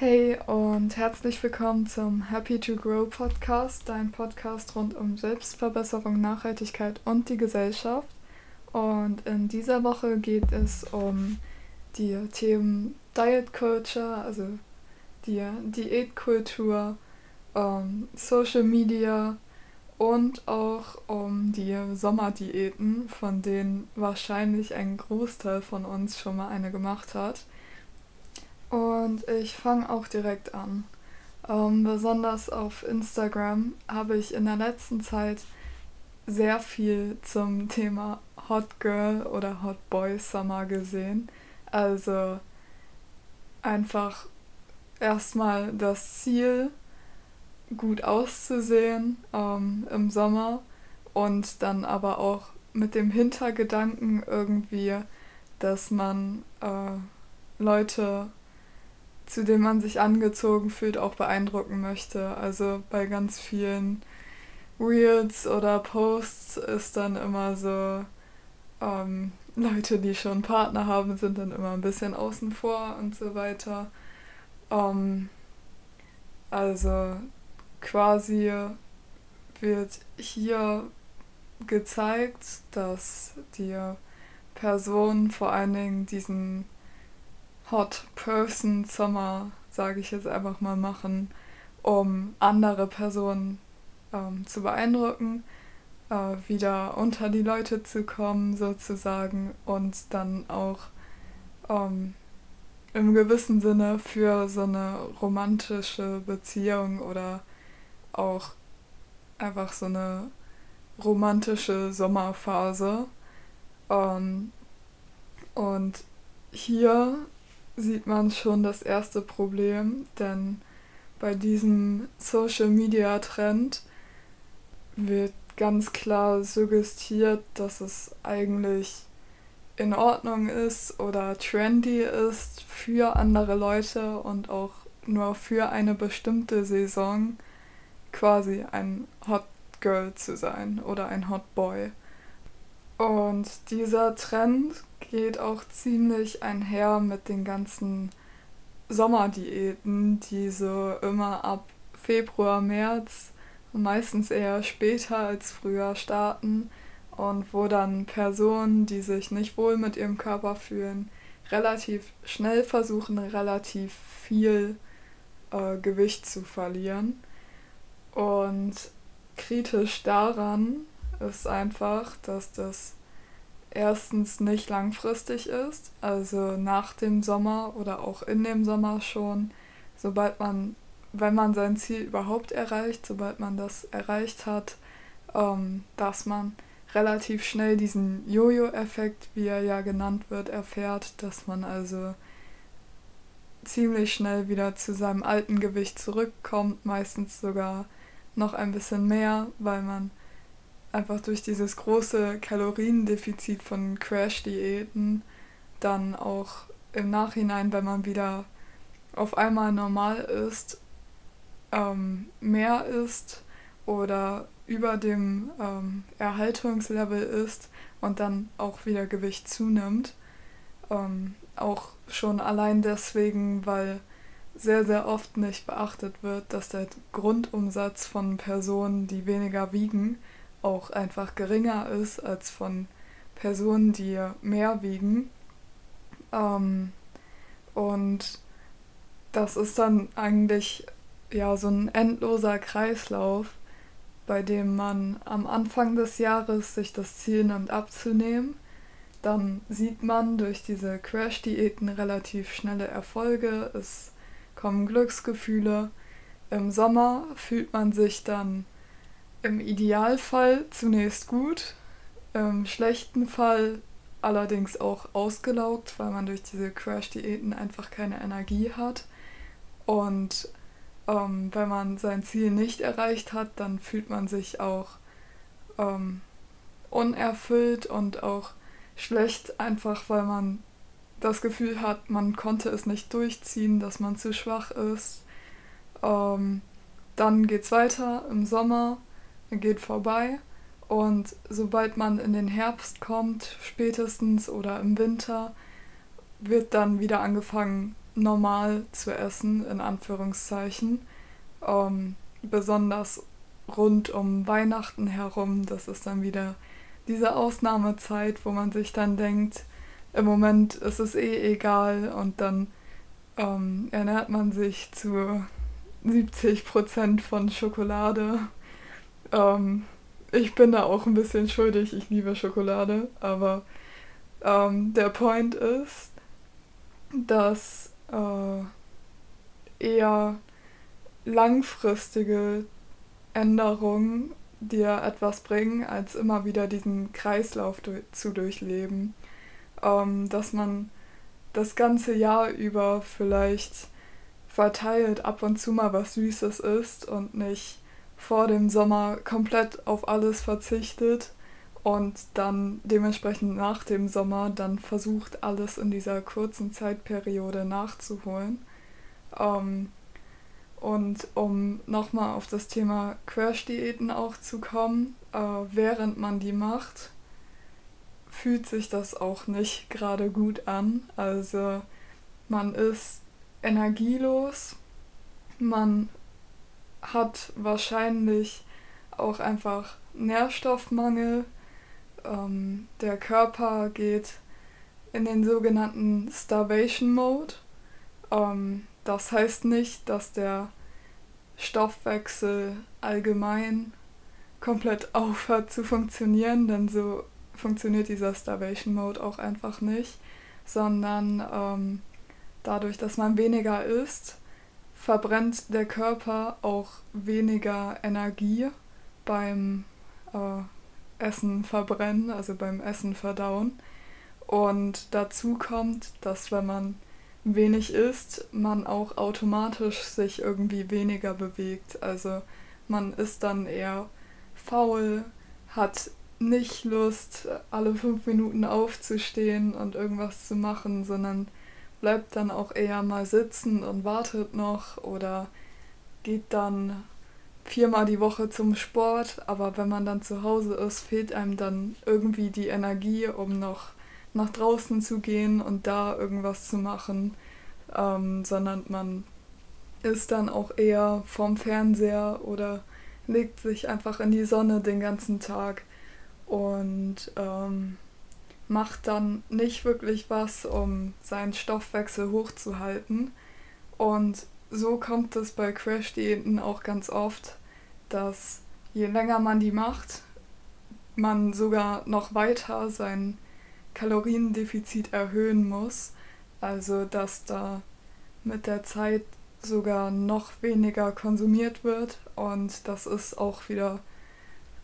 Hey und herzlich willkommen zum Happy to Grow Podcast, dein Podcast rund um Selbstverbesserung, Nachhaltigkeit und die Gesellschaft. Und in dieser Woche geht es um die Themen Diet Culture, also die Diätkultur, um Social Media und auch um die Sommerdiäten, von denen wahrscheinlich ein Großteil von uns schon mal eine gemacht hat. Und ich fange auch direkt an. Ähm, besonders auf Instagram habe ich in der letzten Zeit sehr viel zum Thema Hot Girl oder Hot Boy Summer gesehen. Also einfach erstmal das Ziel, gut auszusehen ähm, im Sommer und dann aber auch mit dem Hintergedanken irgendwie, dass man äh, Leute zu dem man sich angezogen fühlt, auch beeindrucken möchte. Also bei ganz vielen Reels oder Posts ist dann immer so, ähm, Leute, die schon Partner haben, sind dann immer ein bisschen außen vor und so weiter. Ähm, also quasi wird hier gezeigt, dass die Person vor allen Dingen diesen Hot Person Summer, sage ich jetzt einfach mal, machen, um andere Personen ähm, zu beeindrucken, äh, wieder unter die Leute zu kommen sozusagen und dann auch ähm, im gewissen Sinne für so eine romantische Beziehung oder auch einfach so eine romantische Sommerphase. Ähm, und hier sieht man schon das erste Problem, denn bei diesem Social Media Trend wird ganz klar suggestiert, dass es eigentlich in Ordnung ist oder trendy ist für andere Leute und auch nur für eine bestimmte Saison quasi ein Hot Girl zu sein oder ein Hot Boy. Und dieser Trend geht auch ziemlich einher mit den ganzen Sommerdiäten, die so immer ab Februar, März, meistens eher später als früher starten und wo dann Personen, die sich nicht wohl mit ihrem Körper fühlen, relativ schnell versuchen, relativ viel äh, Gewicht zu verlieren. Und kritisch daran ist einfach, dass das erstens nicht langfristig ist, also nach dem Sommer oder auch in dem Sommer schon, sobald man, wenn man sein Ziel überhaupt erreicht, sobald man das erreicht hat, ähm, dass man relativ schnell diesen Jojo-Effekt, wie er ja genannt wird, erfährt, dass man also ziemlich schnell wieder zu seinem alten Gewicht zurückkommt, meistens sogar noch ein bisschen mehr, weil man einfach durch dieses große Kaloriendefizit von Crash-Diäten dann auch im Nachhinein, wenn man wieder auf einmal normal ist, ähm, mehr isst oder über dem ähm, Erhaltungslevel ist und dann auch wieder Gewicht zunimmt. Ähm, auch schon allein deswegen, weil sehr, sehr oft nicht beachtet wird, dass der Grundumsatz von Personen, die weniger wiegen, auch einfach geringer ist als von Personen, die mehr wiegen. Ähm, und das ist dann eigentlich ja so ein endloser Kreislauf, bei dem man am Anfang des Jahres sich das Ziel nimmt abzunehmen. Dann sieht man durch diese Crash-Diäten relativ schnelle Erfolge, es kommen Glücksgefühle. Im Sommer fühlt man sich dann im Idealfall zunächst gut, im schlechten Fall allerdings auch ausgelaugt, weil man durch diese Crash-Diäten einfach keine Energie hat. Und ähm, wenn man sein Ziel nicht erreicht hat, dann fühlt man sich auch ähm, unerfüllt und auch schlecht, einfach weil man das Gefühl hat, man konnte es nicht durchziehen, dass man zu schwach ist. Ähm, dann es weiter im Sommer geht vorbei und sobald man in den Herbst kommt, spätestens oder im Winter, wird dann wieder angefangen, normal zu essen, in Anführungszeichen. Ähm, besonders rund um Weihnachten herum, das ist dann wieder diese Ausnahmezeit, wo man sich dann denkt, im Moment ist es eh egal und dann ähm, ernährt man sich zu 70 Prozent von Schokolade. Ähm, ich bin da auch ein bisschen schuldig, ich liebe Schokolade, aber ähm, der Point ist, dass äh, eher langfristige Änderungen dir etwas bringen, als immer wieder diesen Kreislauf du zu durchleben. Ähm, dass man das ganze Jahr über vielleicht verteilt ab und zu mal was Süßes isst und nicht vor dem Sommer komplett auf alles verzichtet und dann dementsprechend nach dem Sommer dann versucht, alles in dieser kurzen Zeitperiode nachzuholen. Ähm, und um nochmal auf das Thema Crash-Diäten auch zu kommen, äh, während man die macht, fühlt sich das auch nicht gerade gut an. Also man ist energielos, man hat wahrscheinlich auch einfach Nährstoffmangel. Ähm, der Körper geht in den sogenannten Starvation Mode. Ähm, das heißt nicht, dass der Stoffwechsel allgemein komplett aufhört zu funktionieren, denn so funktioniert dieser Starvation Mode auch einfach nicht, sondern ähm, dadurch, dass man weniger isst, verbrennt der Körper auch weniger Energie beim äh, Essen verbrennen, also beim Essen verdauen. Und dazu kommt, dass wenn man wenig isst, man auch automatisch sich irgendwie weniger bewegt. Also man ist dann eher faul, hat nicht Lust, alle fünf Minuten aufzustehen und irgendwas zu machen, sondern bleibt dann auch eher mal sitzen und wartet noch oder geht dann viermal die Woche zum Sport, aber wenn man dann zu Hause ist, fehlt einem dann irgendwie die Energie, um noch nach draußen zu gehen und da irgendwas zu machen, ähm, sondern man ist dann auch eher vorm Fernseher oder legt sich einfach in die Sonne den ganzen Tag. Und ähm, macht dann nicht wirklich was, um seinen Stoffwechsel hochzuhalten. Und so kommt es bei Crash-Diäten auch ganz oft, dass je länger man die macht, man sogar noch weiter sein Kaloriendefizit erhöhen muss. Also dass da mit der Zeit sogar noch weniger konsumiert wird und das ist auch wieder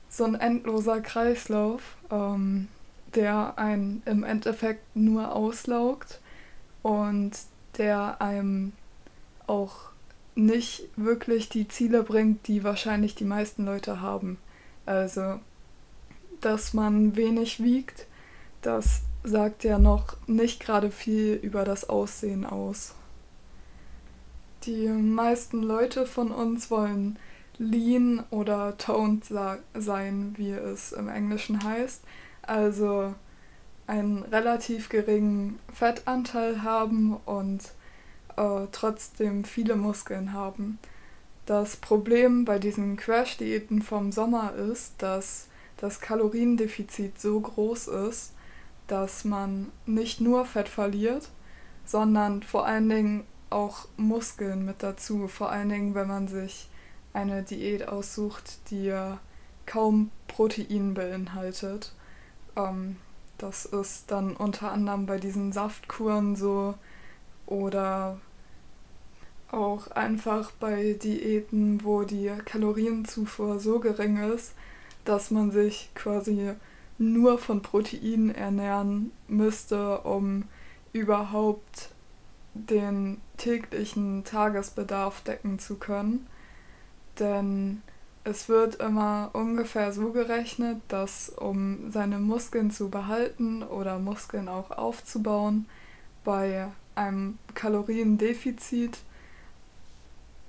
so ein endloser Kreislauf, ähm, der einen im Endeffekt nur auslaugt und der einem auch nicht wirklich die Ziele bringt, die wahrscheinlich die meisten Leute haben. Also, dass man wenig wiegt, das sagt ja noch nicht gerade viel über das Aussehen aus. Die meisten Leute von uns wollen lean oder toned sein, wie es im Englischen heißt. Also einen relativ geringen Fettanteil haben und äh, trotzdem viele Muskeln haben. Das Problem bei diesen Crash-Diäten vom Sommer ist, dass das Kaloriendefizit so groß ist, dass man nicht nur Fett verliert, sondern vor allen Dingen auch Muskeln mit dazu. Vor allen Dingen, wenn man sich eine Diät aussucht, die kaum Protein beinhaltet. Ähm, das ist dann unter anderem bei diesen Saftkuren so oder auch einfach bei Diäten, wo die Kalorienzufuhr so gering ist, dass man sich quasi nur von Protein ernähren müsste, um überhaupt den täglichen Tagesbedarf decken zu können. Denn es wird immer ungefähr so gerechnet, dass um seine Muskeln zu behalten oder Muskeln auch aufzubauen, bei einem Kaloriendefizit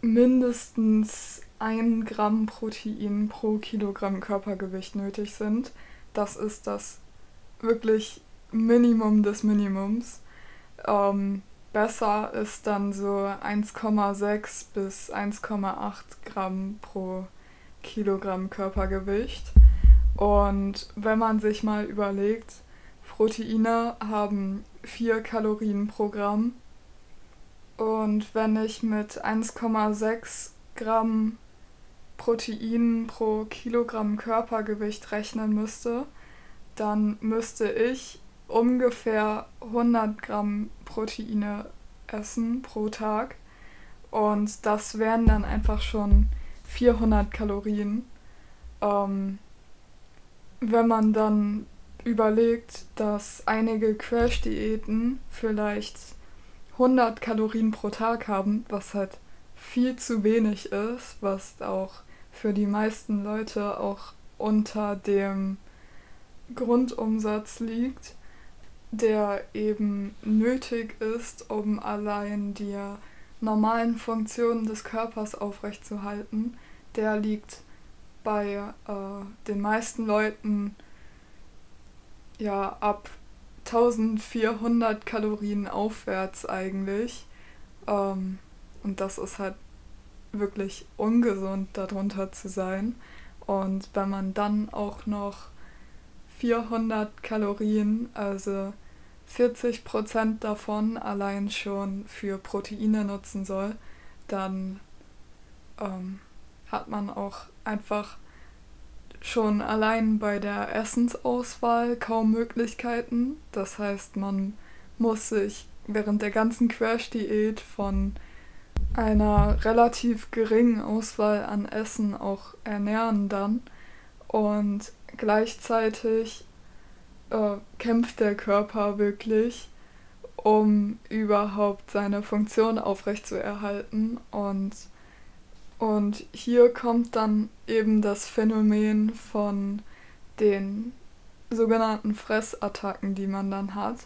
mindestens ein Gramm Protein pro Kilogramm Körpergewicht nötig sind. Das ist das wirklich Minimum des Minimums. Ähm, besser ist dann so 1,6 bis 1,8 Gramm pro Kilogramm Körpergewicht. Und wenn man sich mal überlegt, Proteine haben 4 Kalorien pro Gramm. Und wenn ich mit 1,6 Gramm Protein pro Kilogramm Körpergewicht rechnen müsste, dann müsste ich ungefähr 100 Gramm Proteine essen pro Tag. Und das wären dann einfach schon 400 Kalorien. Ähm, wenn man dann überlegt, dass einige Crash-Diäten vielleicht 100 Kalorien pro Tag haben, was halt viel zu wenig ist, was auch für die meisten Leute auch unter dem Grundumsatz liegt, der eben nötig ist, um allein die normalen Funktionen des Körpers aufrechtzuerhalten, der liegt bei äh, den meisten Leuten ja ab 1400 Kalorien aufwärts eigentlich. Ähm, und das ist halt wirklich ungesund, darunter zu sein. Und wenn man dann auch noch 400 Kalorien, also 40 Prozent davon allein schon für Proteine nutzen soll, dann ähm, hat man auch einfach schon allein bei der Essensauswahl kaum Möglichkeiten. Das heißt, man muss sich während der ganzen Crash-Diät von einer relativ geringen Auswahl an Essen auch ernähren dann. Und gleichzeitig äh, kämpft der Körper wirklich, um überhaupt seine Funktion aufrechtzuerhalten. Und, und hier kommt dann eben das Phänomen von den sogenannten Fressattacken, die man dann hat.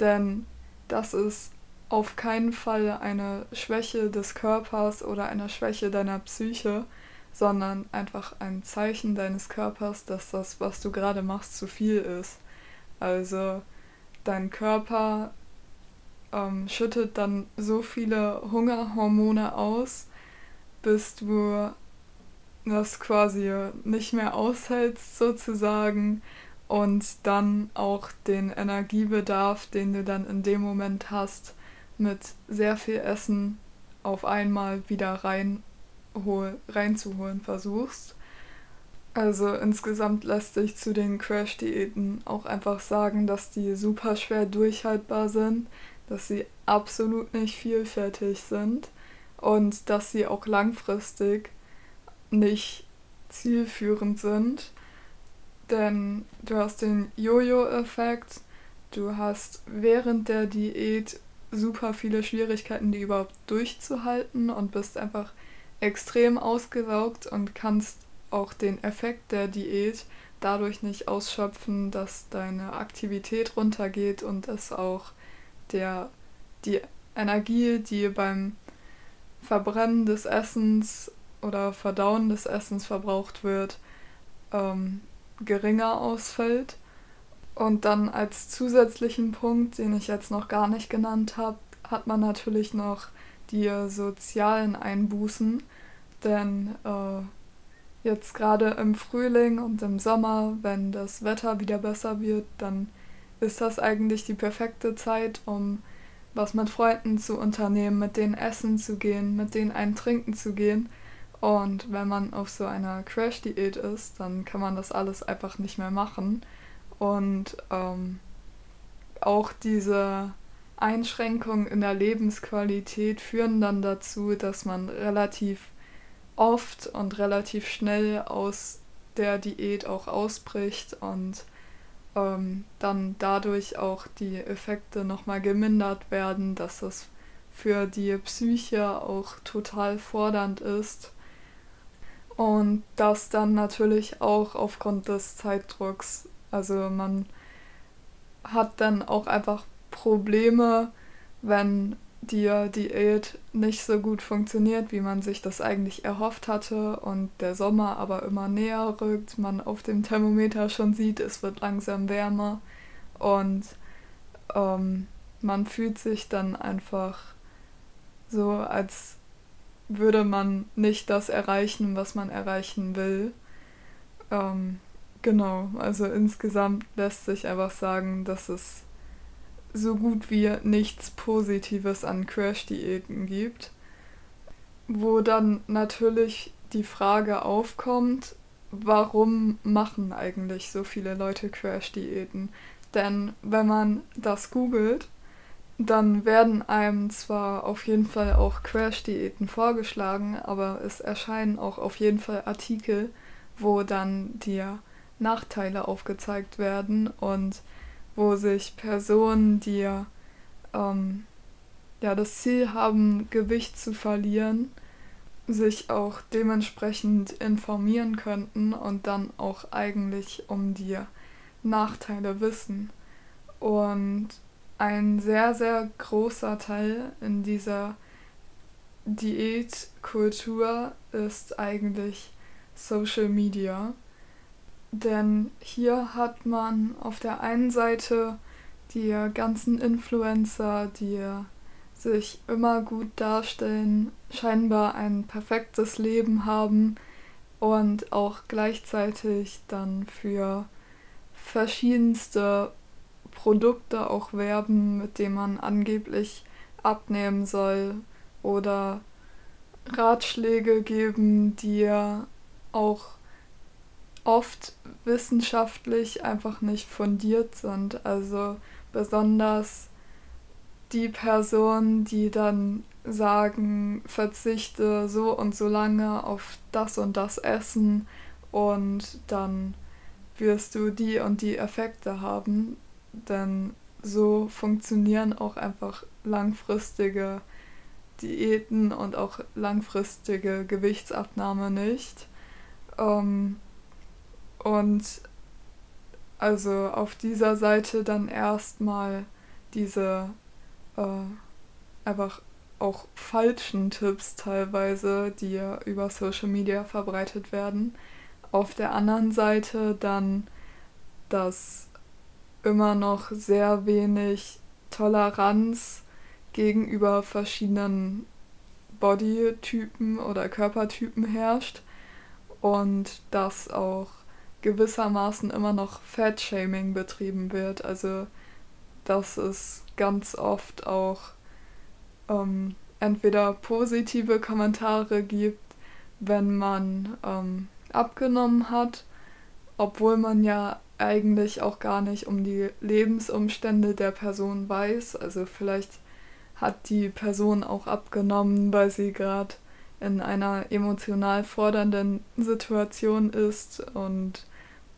Denn das ist auf keinen Fall eine Schwäche des Körpers oder eine Schwäche deiner Psyche, sondern einfach ein Zeichen deines Körpers, dass das, was du gerade machst, zu viel ist. Also dein Körper ähm, schüttet dann so viele Hungerhormone aus, bis du das quasi nicht mehr aushältst sozusagen und dann auch den Energiebedarf, den du dann in dem Moment hast, mit sehr viel Essen auf einmal wieder rein reinzuholen versuchst. Also insgesamt lässt sich zu den Crash-Diäten auch einfach sagen, dass die super schwer durchhaltbar sind, dass sie absolut nicht vielfältig sind und dass sie auch langfristig nicht zielführend sind. Denn du hast den Jojo-Effekt, du hast während der Diät super viele Schwierigkeiten, die überhaupt durchzuhalten und bist einfach extrem ausgelaugt und kannst auch den Effekt der Diät dadurch nicht ausschöpfen, dass deine Aktivität runtergeht und es auch der, die Energie, die beim Verbrennen des Essens oder Verdauen des Essens verbraucht wird, ähm, geringer ausfällt. Und dann als zusätzlichen Punkt, den ich jetzt noch gar nicht genannt habe, hat man natürlich noch die sozialen Einbußen. Denn äh, jetzt gerade im Frühling und im Sommer, wenn das Wetter wieder besser wird, dann ist das eigentlich die perfekte Zeit, um was mit Freunden zu unternehmen, mit denen essen zu gehen, mit denen einen trinken zu gehen. Und wenn man auf so einer Crash-Diät ist, dann kann man das alles einfach nicht mehr machen. Und ähm, auch diese Einschränkungen in der Lebensqualität führen dann dazu, dass man relativ oft und relativ schnell aus der Diät auch ausbricht und ähm, dann dadurch auch die Effekte nochmal gemindert werden, dass es für die Psyche auch total fordernd ist. Und das dann natürlich auch aufgrund des Zeitdrucks. Also man hat dann auch einfach Probleme, wenn die Diät nicht so gut funktioniert, wie man sich das eigentlich erhofft hatte und der Sommer aber immer näher rückt, man auf dem Thermometer schon sieht, es wird langsam wärmer und ähm, man fühlt sich dann einfach so, als würde man nicht das erreichen, was man erreichen will. Ähm, genau, also insgesamt lässt sich einfach sagen, dass es so gut wie nichts Positives an Crash-Diäten gibt. Wo dann natürlich die Frage aufkommt, warum machen eigentlich so viele Leute Crash-Diäten? Denn wenn man das googelt, dann werden einem zwar auf jeden Fall auch Crash-Diäten vorgeschlagen, aber es erscheinen auch auf jeden Fall Artikel, wo dann dir Nachteile aufgezeigt werden und wo sich Personen, die ähm, ja das Ziel haben, Gewicht zu verlieren, sich auch dementsprechend informieren könnten und dann auch eigentlich um die Nachteile wissen. Und ein sehr, sehr großer Teil in dieser Diätkultur ist eigentlich Social Media. Denn hier hat man auf der einen Seite die ganzen Influencer, die sich immer gut darstellen, scheinbar ein perfektes Leben haben und auch gleichzeitig dann für verschiedenste Produkte auch werben, mit denen man angeblich abnehmen soll oder Ratschläge geben, die auch oft wissenschaftlich einfach nicht fundiert sind. Also besonders die Personen, die dann sagen, verzichte so und so lange auf das und das Essen und dann wirst du die und die Effekte haben. Denn so funktionieren auch einfach langfristige Diäten und auch langfristige Gewichtsabnahme nicht. Ähm, und also auf dieser Seite dann erstmal diese äh, einfach auch falschen Tipps teilweise, die ja über Social Media verbreitet werden. Auf der anderen Seite dann, dass immer noch sehr wenig Toleranz gegenüber verschiedenen Bodytypen oder Körpertypen herrscht und dass auch gewissermaßen immer noch Fat-Shaming betrieben wird. Also dass es ganz oft auch ähm, entweder positive Kommentare gibt, wenn man ähm, abgenommen hat, obwohl man ja eigentlich auch gar nicht um die Lebensumstände der Person weiß. Also vielleicht hat die Person auch abgenommen, weil sie gerade in einer emotional fordernden Situation ist und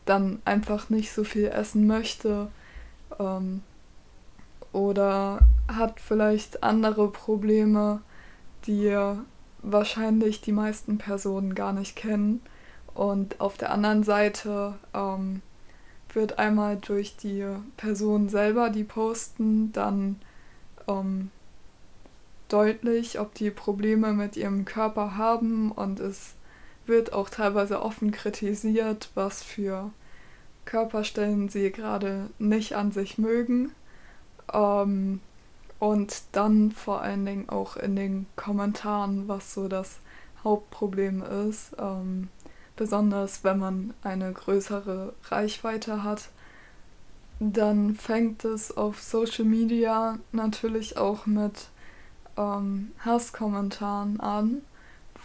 dann einfach nicht so viel essen möchte. Ähm, oder hat vielleicht andere Probleme, die wahrscheinlich die meisten Personen gar nicht kennen. Und auf der anderen Seite ähm, wird einmal durch die Person selber, die posten, dann ähm, deutlich, ob die Probleme mit ihrem Körper haben und es wird auch teilweise offen kritisiert, was für Körperstellen sie gerade nicht an sich mögen. Ähm, und dann vor allen Dingen auch in den Kommentaren, was so das Hauptproblem ist. Ähm, besonders wenn man eine größere Reichweite hat, dann fängt es auf Social Media natürlich auch mit ähm, Hasskommentaren an,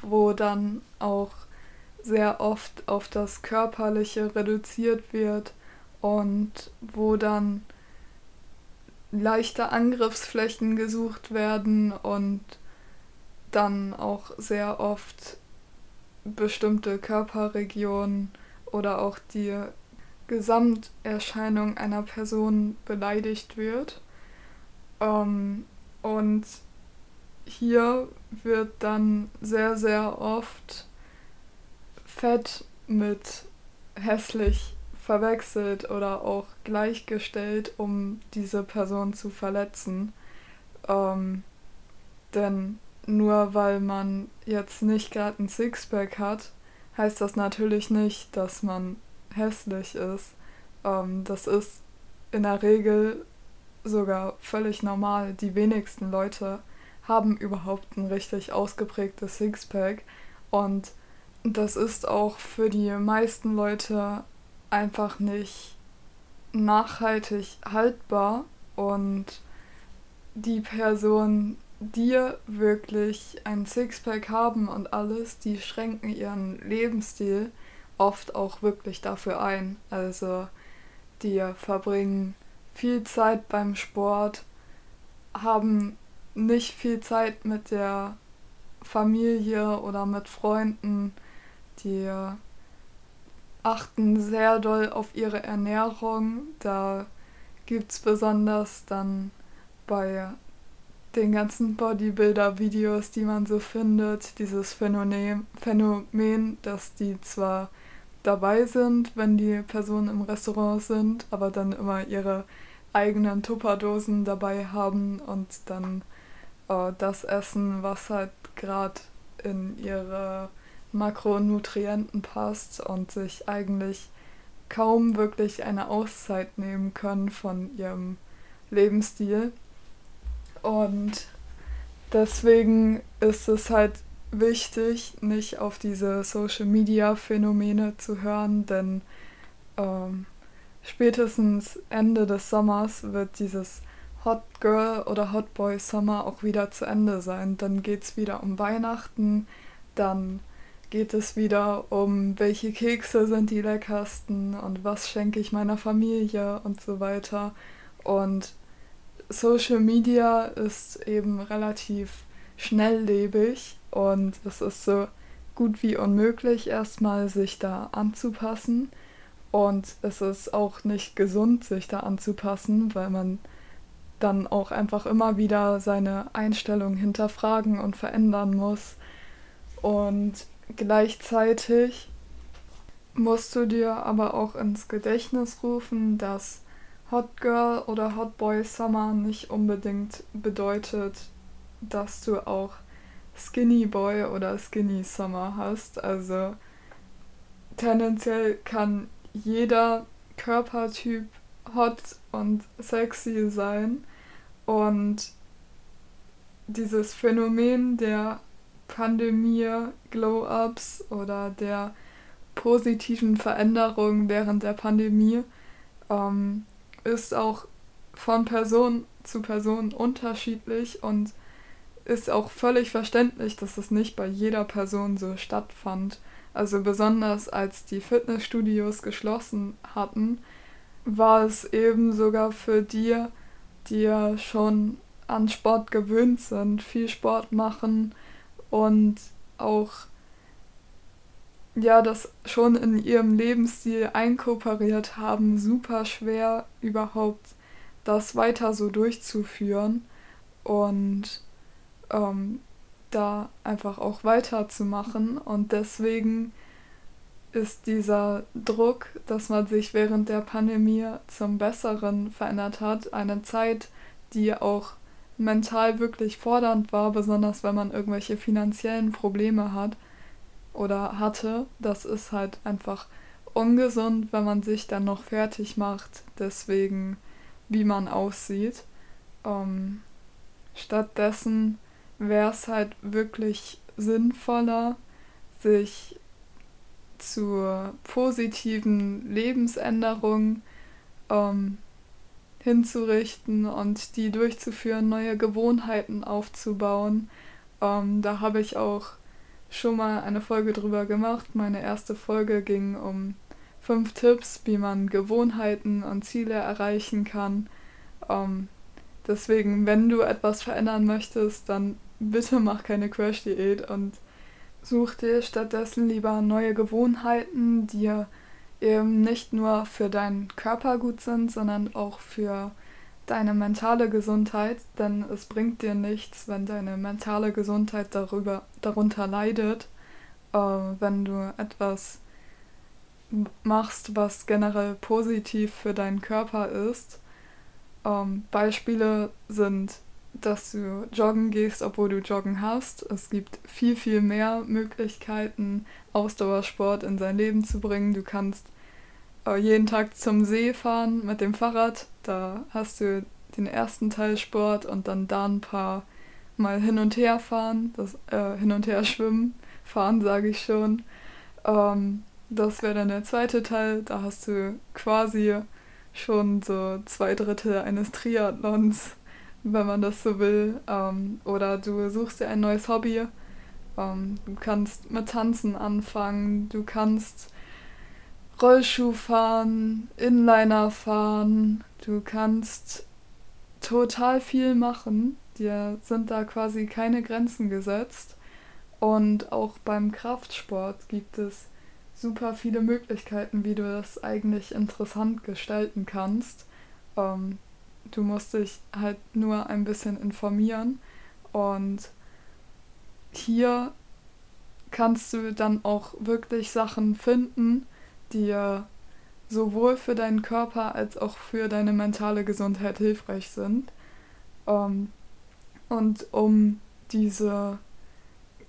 wo dann auch sehr oft auf das Körperliche reduziert wird und wo dann leichte Angriffsflächen gesucht werden und dann auch sehr oft bestimmte Körperregionen oder auch die Gesamterscheinung einer Person beleidigt wird. Ähm, und hier wird dann sehr, sehr oft Fett mit hässlich verwechselt oder auch gleichgestellt, um diese Person zu verletzen. Ähm, denn nur weil man jetzt nicht gerade ein Sixpack hat, heißt das natürlich nicht, dass man hässlich ist. Ähm, das ist in der Regel sogar völlig normal. Die wenigsten Leute haben überhaupt ein richtig ausgeprägtes Sixpack und das ist auch für die meisten Leute einfach nicht nachhaltig haltbar und die Personen, die wirklich ein Sixpack haben und alles, die schränken ihren Lebensstil oft auch wirklich dafür ein. Also die verbringen viel Zeit beim Sport, haben nicht viel Zeit mit der Familie oder mit Freunden, die achten sehr doll auf ihre Ernährung. Da gibt es besonders dann bei den ganzen Bodybuilder-Videos, die man so findet, dieses Phänomen, dass die zwar dabei sind, wenn die Personen im Restaurant sind, aber dann immer ihre eigenen Tupperdosen dabei haben und dann äh, das essen, was halt gerade in ihre Makronutrienten passt und sich eigentlich kaum wirklich eine Auszeit nehmen können von ihrem Lebensstil. Und deswegen ist es halt wichtig, nicht auf diese Social-Media-Phänomene zu hören, denn ähm, spätestens Ende des Sommers wird dieses Hot Girl oder Hot Boy Summer auch wieder zu Ende sein. Dann geht es wieder um Weihnachten, dann geht es wieder um, welche Kekse sind die leckersten und was schenke ich meiner Familie und so weiter. Und Social Media ist eben relativ schnelllebig und es ist so gut wie unmöglich, erstmal sich da anzupassen. Und es ist auch nicht gesund, sich da anzupassen, weil man dann auch einfach immer wieder seine Einstellung hinterfragen und verändern muss. Und gleichzeitig musst du dir aber auch ins Gedächtnis rufen, dass Hot Girl oder Hot Boy Summer nicht unbedingt bedeutet, dass du auch Skinny Boy oder Skinny Summer hast. Also tendenziell kann jeder Körpertyp hot und sexy sein. Und dieses Phänomen der Pandemie, Glow-ups oder der positiven Veränderung während der Pandemie ähm, ist auch von Person zu Person unterschiedlich und ist auch völlig verständlich, dass es nicht bei jeder Person so stattfand. Also besonders als die Fitnessstudios geschlossen hatten, war es eben sogar für die, die ja schon an Sport gewöhnt sind, viel Sport machen und auch ja das schon in ihrem Lebensstil einkooperiert haben, super schwer überhaupt das weiter so durchzuführen und ähm, da einfach auch weiterzumachen. Und deswegen ist dieser Druck, dass man sich während der Pandemie zum Besseren verändert hat, eine Zeit, die auch mental wirklich fordernd war, besonders wenn man irgendwelche finanziellen Probleme hat oder hatte. Das ist halt einfach ungesund, wenn man sich dann noch fertig macht, deswegen wie man aussieht. Ähm, stattdessen wäre es halt wirklich sinnvoller, sich zur positiven Lebensänderung ähm, hinzurichten und die durchzuführen, neue Gewohnheiten aufzubauen. Ähm, da habe ich auch schon mal eine Folge drüber gemacht. Meine erste Folge ging um fünf Tipps, wie man Gewohnheiten und Ziele erreichen kann. Ähm, deswegen, wenn du etwas verändern möchtest, dann bitte mach keine Crash-Diät und such dir stattdessen lieber neue Gewohnheiten, die eben nicht nur für deinen Körper gut sind, sondern auch für deine mentale Gesundheit, denn es bringt dir nichts, wenn deine mentale Gesundheit darüber, darunter leidet, äh, wenn du etwas machst, was generell positiv für deinen Körper ist. Ähm, Beispiele sind dass du joggen gehst, obwohl du joggen hast. Es gibt viel, viel mehr Möglichkeiten, Ausdauersport in sein Leben zu bringen. Du kannst jeden Tag zum See fahren mit dem Fahrrad. Da hast du den ersten Teil Sport und dann da ein paar Mal hin und her fahren, das äh, hin und her schwimmen, fahren sage ich schon. Ähm, das wäre dann der zweite Teil. Da hast du quasi schon so zwei Drittel eines Triathlons, wenn man das so will. Ähm, oder du suchst dir ein neues Hobby. Ähm, du kannst mit Tanzen anfangen, du kannst Rollschuh fahren, Inliner fahren, du kannst total viel machen. Dir sind da quasi keine Grenzen gesetzt. Und auch beim Kraftsport gibt es super viele Möglichkeiten, wie du das eigentlich interessant gestalten kannst. Ähm, du musst dich halt nur ein bisschen informieren und hier kannst du dann auch wirklich Sachen finden, die sowohl für deinen Körper als auch für deine mentale Gesundheit hilfreich sind. Ähm, und um diese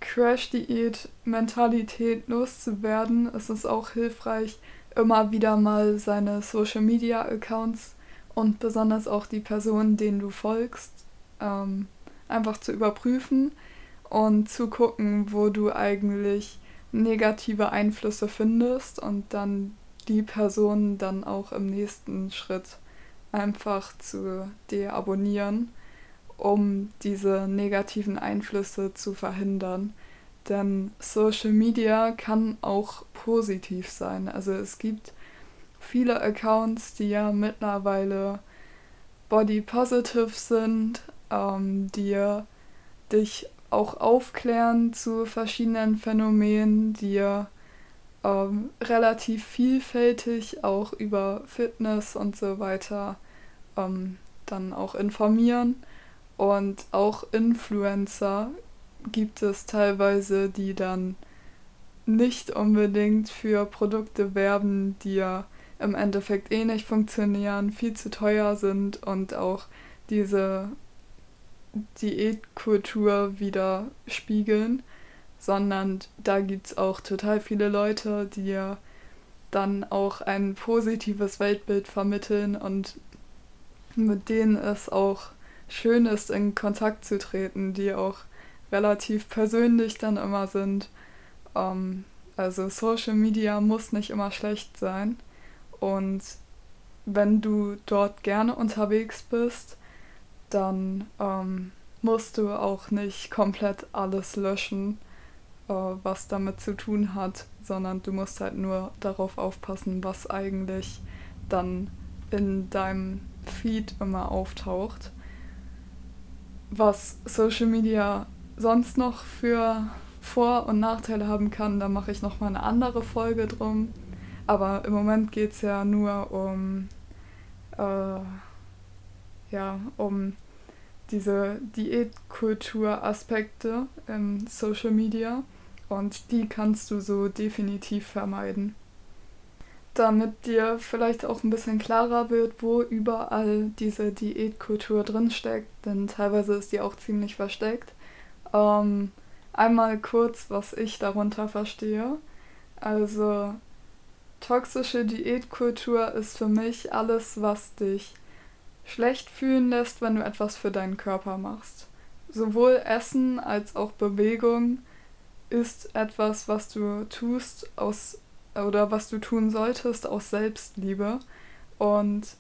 Crash-Diät-Mentalität loszuwerden, ist es auch hilfreich, immer wieder mal seine Social-Media-Accounts und besonders auch die Personen, denen du folgst, ähm, einfach zu überprüfen und zu gucken, wo du eigentlich negative Einflüsse findest und dann die Personen dann auch im nächsten Schritt einfach zu deabonnieren um diese negativen Einflüsse zu verhindern. Denn Social Media kann auch positiv sein. Also es gibt viele Accounts, die ja mittlerweile body positive sind, ähm, die dich auch aufklären zu verschiedenen Phänomenen, die ähm, relativ vielfältig auch über Fitness und so weiter ähm, dann auch informieren. Und auch Influencer gibt es teilweise, die dann nicht unbedingt für Produkte werben, die ja im Endeffekt eh nicht funktionieren, viel zu teuer sind und auch diese Diätkultur wieder spiegeln, sondern da gibt es auch total viele Leute, die ja dann auch ein positives Weltbild vermitteln und mit denen es auch schön ist, in Kontakt zu treten, die auch relativ persönlich dann immer sind. Ähm, also Social Media muss nicht immer schlecht sein. Und wenn du dort gerne unterwegs bist, dann ähm, musst du auch nicht komplett alles löschen, äh, was damit zu tun hat, sondern du musst halt nur darauf aufpassen, was eigentlich dann in deinem Feed immer auftaucht was Social Media sonst noch für Vor- und Nachteile haben kann, da mache ich nochmal eine andere Folge drum. Aber im Moment geht es ja nur um, äh, ja, um diese Diätkultur-Aspekte im Social Media und die kannst du so definitiv vermeiden damit dir vielleicht auch ein bisschen klarer wird, wo überall diese Diätkultur drinsteckt, denn teilweise ist die auch ziemlich versteckt. Ähm, einmal kurz, was ich darunter verstehe. Also toxische Diätkultur ist für mich alles, was dich schlecht fühlen lässt, wenn du etwas für deinen Körper machst. Sowohl Essen als auch Bewegung ist etwas, was du tust aus oder was du tun solltest aus Selbstliebe und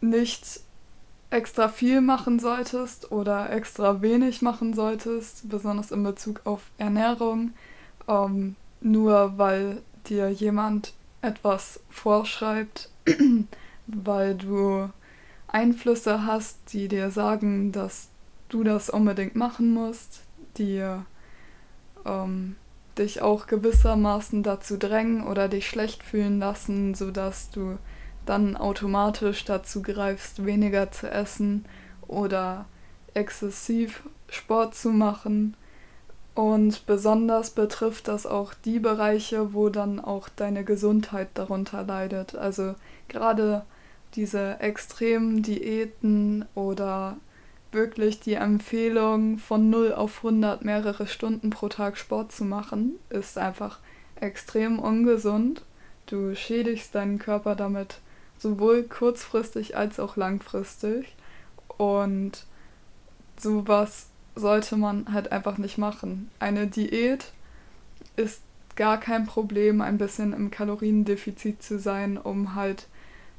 nicht extra viel machen solltest oder extra wenig machen solltest, besonders in Bezug auf Ernährung, ähm, nur weil dir jemand etwas vorschreibt, weil du Einflüsse hast, die dir sagen, dass du das unbedingt machen musst, die ähm, dich auch gewissermaßen dazu drängen oder dich schlecht fühlen lassen, sodass du dann automatisch dazu greifst, weniger zu essen oder exzessiv Sport zu machen. Und besonders betrifft das auch die Bereiche, wo dann auch deine Gesundheit darunter leidet. Also gerade diese extremen Diäten oder wirklich die Empfehlung, von 0 auf 100 mehrere Stunden pro Tag Sport zu machen, ist einfach extrem ungesund. Du schädigst deinen Körper damit sowohl kurzfristig als auch langfristig. Und sowas sollte man halt einfach nicht machen. Eine Diät ist gar kein Problem, ein bisschen im Kaloriendefizit zu sein, um halt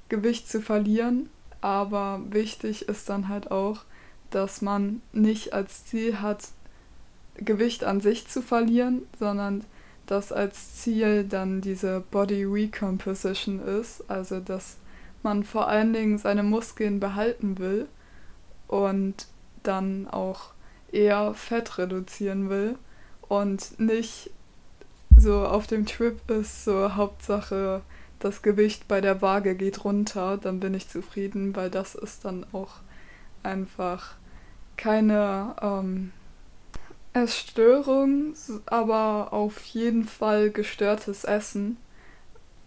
Gewicht zu verlieren. Aber wichtig ist dann halt auch, dass man nicht als Ziel hat, Gewicht an sich zu verlieren, sondern dass als Ziel dann diese Body Recomposition ist, also dass man vor allen Dingen seine Muskeln behalten will und dann auch eher Fett reduzieren will und nicht so auf dem Trip ist, so Hauptsache das Gewicht bei der Waage geht runter, dann bin ich zufrieden, weil das ist dann auch einfach keine ähm, Essstörung, aber auf jeden Fall gestörtes Essen,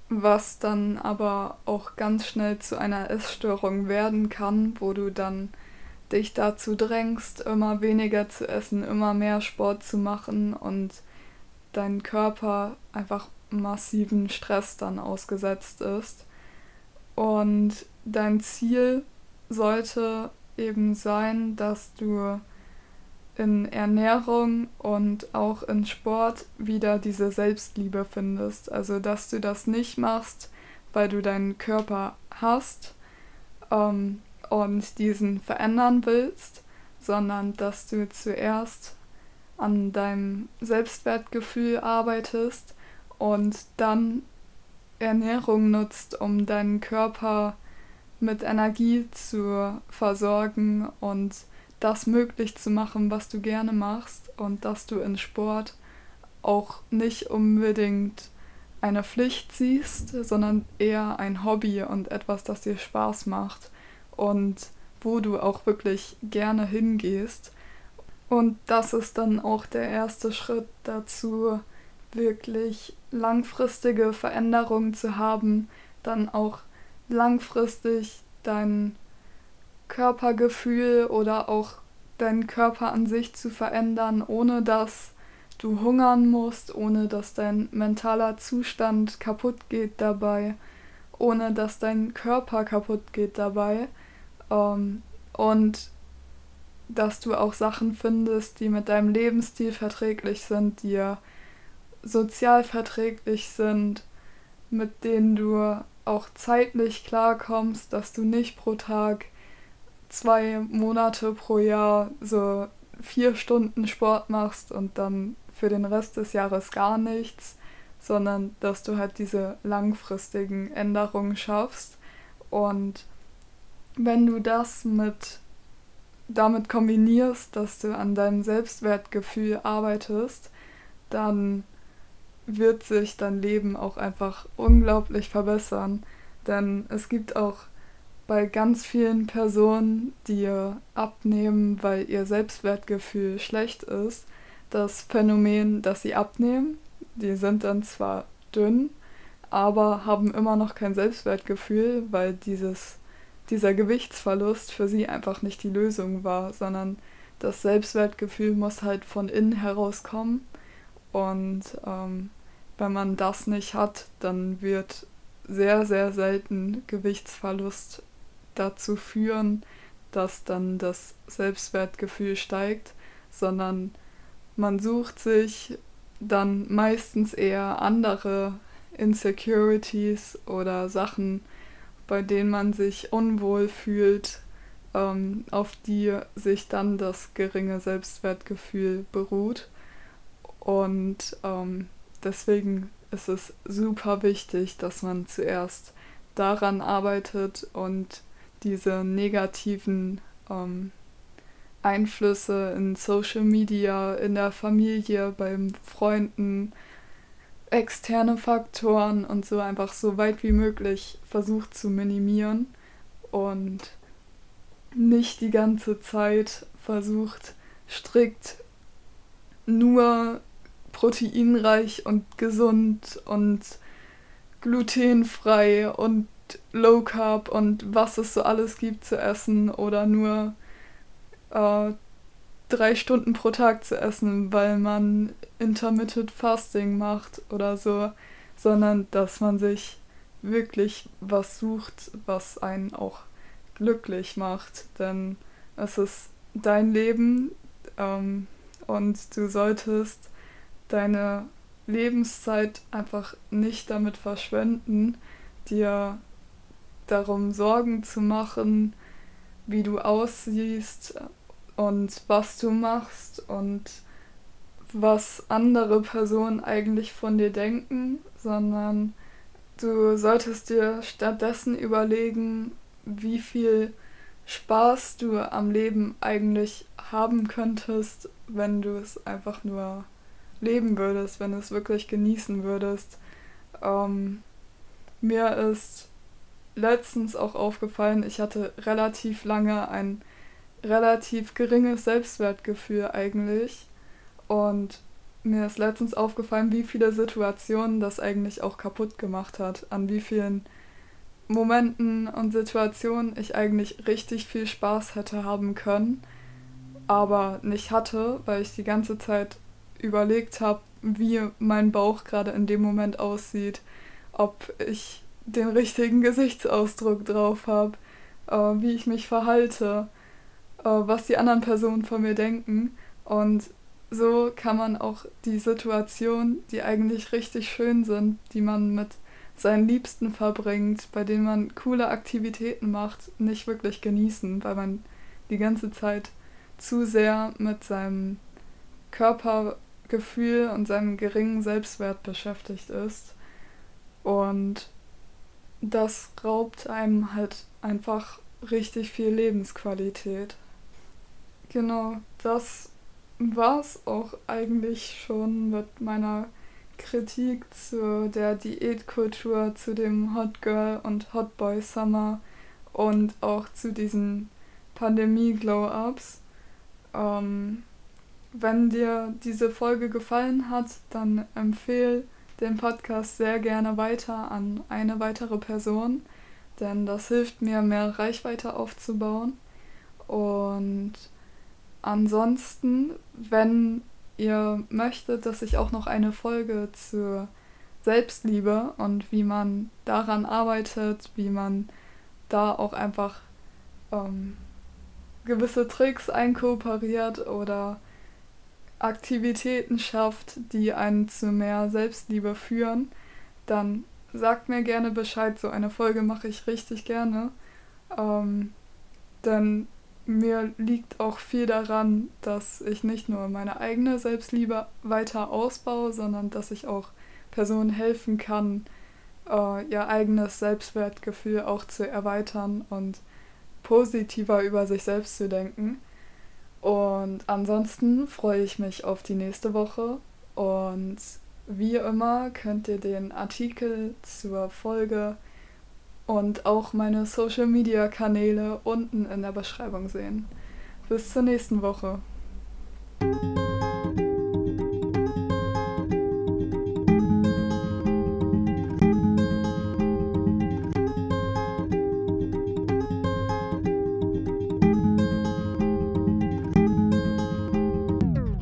was dann aber auch ganz schnell zu einer Essstörung werden kann, wo du dann dich dazu drängst, immer weniger zu essen, immer mehr Sport zu machen und dein Körper einfach massiven Stress dann ausgesetzt ist. Und dein Ziel sollte eben sein, dass du in Ernährung und auch in Sport wieder diese Selbstliebe findest. Also dass du das nicht machst, weil du deinen Körper hast ähm, und diesen verändern willst, sondern dass du zuerst an deinem Selbstwertgefühl arbeitest und dann Ernährung nutzt, um deinen Körper mit Energie zu versorgen und das möglich zu machen, was du gerne machst und dass du in Sport auch nicht unbedingt eine Pflicht siehst, sondern eher ein Hobby und etwas, das dir Spaß macht und wo du auch wirklich gerne hingehst. Und das ist dann auch der erste Schritt dazu, wirklich langfristige Veränderungen zu haben, dann auch langfristig dein Körpergefühl oder auch deinen Körper an sich zu verändern, ohne dass du hungern musst, ohne dass dein mentaler Zustand kaputt geht dabei, ohne dass dein Körper kaputt geht dabei ähm, und dass du auch Sachen findest, die mit deinem Lebensstil verträglich sind, die sozial verträglich sind, mit denen du auch zeitlich klarkommst, dass du nicht pro Tag zwei Monate pro Jahr so vier Stunden Sport machst und dann für den Rest des Jahres gar nichts, sondern dass du halt diese langfristigen Änderungen schaffst. Und wenn du das mit damit kombinierst, dass du an deinem Selbstwertgefühl arbeitest, dann wird sich dein Leben auch einfach unglaublich verbessern. Denn es gibt auch bei ganz vielen Personen, die abnehmen, weil ihr Selbstwertgefühl schlecht ist, das Phänomen, dass sie abnehmen. Die sind dann zwar dünn, aber haben immer noch kein Selbstwertgefühl, weil dieses, dieser Gewichtsverlust für sie einfach nicht die Lösung war, sondern das Selbstwertgefühl muss halt von innen herauskommen und ähm, wenn man das nicht hat, dann wird sehr, sehr selten Gewichtsverlust dazu führen, dass dann das Selbstwertgefühl steigt, sondern man sucht sich dann meistens eher andere Insecurities oder Sachen, bei denen man sich unwohl fühlt, ähm, auf die sich dann das geringe Selbstwertgefühl beruht. Und ähm, deswegen ist es super wichtig, dass man zuerst daran arbeitet und diese negativen ähm, Einflüsse in Social Media, in der Familie, beim Freunden, externe Faktoren und so einfach so weit wie möglich versucht zu minimieren und nicht die ganze Zeit versucht strikt nur proteinreich und gesund und glutenfrei und low carb und was es so alles gibt zu essen oder nur äh, drei Stunden pro Tag zu essen, weil man intermittent fasting macht oder so, sondern dass man sich wirklich was sucht, was einen auch glücklich macht, denn es ist dein Leben ähm, und du solltest deine Lebenszeit einfach nicht damit verschwenden, dir darum Sorgen zu machen, wie du aussiehst und was du machst und was andere Personen eigentlich von dir denken, sondern du solltest dir stattdessen überlegen, wie viel Spaß du am Leben eigentlich haben könntest, wenn du es einfach nur leben würdest, wenn du es wirklich genießen würdest. Ähm, mir ist letztens auch aufgefallen, ich hatte relativ lange ein relativ geringes Selbstwertgefühl eigentlich. Und mir ist letztens aufgefallen, wie viele Situationen das eigentlich auch kaputt gemacht hat. An wie vielen Momenten und Situationen ich eigentlich richtig viel Spaß hätte haben können, aber nicht hatte, weil ich die ganze Zeit überlegt habe, wie mein Bauch gerade in dem Moment aussieht, ob ich den richtigen Gesichtsausdruck drauf habe, äh, wie ich mich verhalte, äh, was die anderen Personen von mir denken. Und so kann man auch die Situation, die eigentlich richtig schön sind, die man mit seinen Liebsten verbringt, bei denen man coole Aktivitäten macht, nicht wirklich genießen, weil man die ganze Zeit zu sehr mit seinem Körpergefühl und seinem geringen Selbstwert beschäftigt ist. Und das raubt einem halt einfach richtig viel Lebensqualität. Genau, das war es auch eigentlich schon mit meiner Kritik zu der Diätkultur, zu dem Hot Girl und Hot Boy Summer und auch zu diesen Pandemie-Glow-Ups. Ähm, wenn dir diese Folge gefallen hat, dann empfehle den Podcast sehr gerne weiter an eine weitere Person, denn das hilft mir, mehr Reichweite aufzubauen. Und ansonsten, wenn ihr möchtet, dass ich auch noch eine Folge zur Selbstliebe und wie man daran arbeitet, wie man da auch einfach ähm, gewisse Tricks einkooperiert oder Aktivitäten schafft, die einen zu mehr Selbstliebe führen, dann sagt mir gerne Bescheid. So eine Folge mache ich richtig gerne. Ähm, denn mir liegt auch viel daran, dass ich nicht nur meine eigene Selbstliebe weiter ausbaue, sondern dass ich auch Personen helfen kann, äh, ihr eigenes Selbstwertgefühl auch zu erweitern und positiver über sich selbst zu denken. Und ansonsten freue ich mich auf die nächste Woche und wie immer könnt ihr den Artikel zur Folge und auch meine Social Media Kanäle unten in der Beschreibung sehen. Bis zur nächsten Woche.